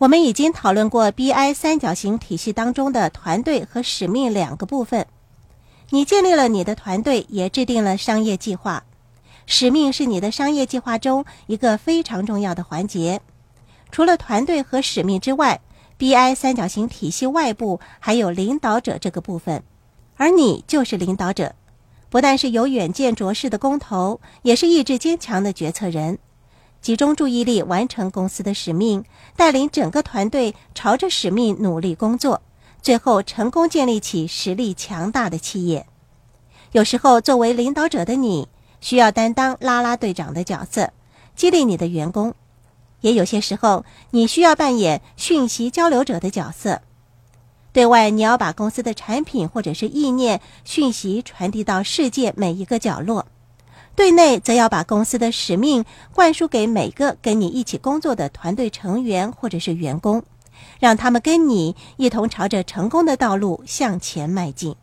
我们已经讨论过 BI 三角形体系当中的团队和使命两个部分。你建立了你的团队，也制定了商业计划。使命是你的商业计划中一个非常重要的环节。除了团队和使命之外，BI 三角形体系外部还有领导者这个部分，而你就是领导者。不但是有远见卓识的工头，也是意志坚强的决策人。集中注意力完成公司的使命，带领整个团队朝着使命努力工作，最后成功建立起实力强大的企业。有时候，作为领导者的你，需要担当拉拉队长的角色，激励你的员工；也有些时候，你需要扮演讯息交流者的角色。对外，你要把公司的产品或者是意念、讯息传递到世界每一个角落。对内则要把公司的使命灌输给每个跟你一起工作的团队成员或者是员工，让他们跟你一同朝着成功的道路向前迈进。